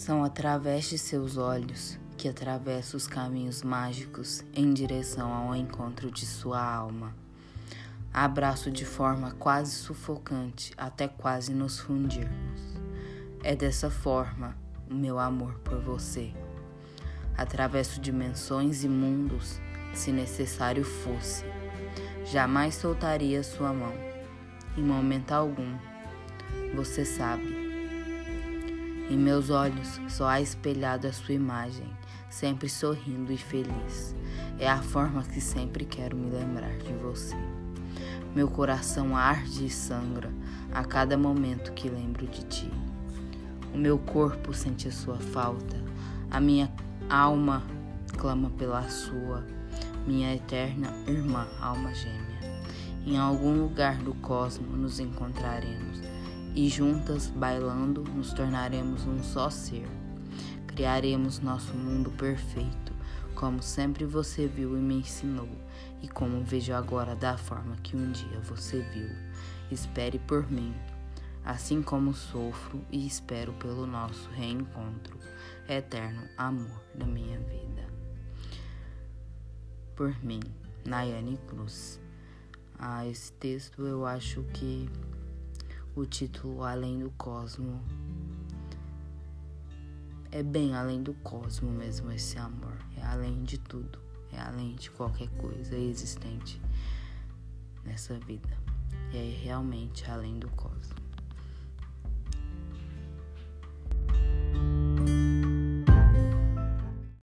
São através de seus olhos que atravessa os caminhos mágicos em direção ao encontro de sua alma. Abraço de forma quase sufocante até quase nos fundirmos. É dessa forma o meu amor por você. Atravesso dimensões e mundos, se necessário fosse. Jamais soltaria sua mão, em momento algum. Você sabe. Em meus olhos só há espelhado a sua imagem, sempre sorrindo e feliz. É a forma que sempre quero me lembrar de você. Meu coração arde e sangra a cada momento que lembro de ti. O meu corpo sente a sua falta, a minha alma clama pela sua, minha eterna irmã, alma gêmea. Em algum lugar do cosmo nos encontraremos e juntas, bailando, nos tornaremos um só ser. Criaremos nosso mundo perfeito, como sempre você viu e me ensinou, e como vejo agora da forma que um dia você viu. Espere por mim, assim como sofro e espero pelo nosso reencontro, eterno amor da minha vida. Por mim, Nayane Cruz. Ah, esse texto eu acho que o título Além do Cosmo. É bem além do cosmo mesmo esse amor. É além de tudo. É além de qualquer coisa existente nessa vida. É realmente além do cosmo.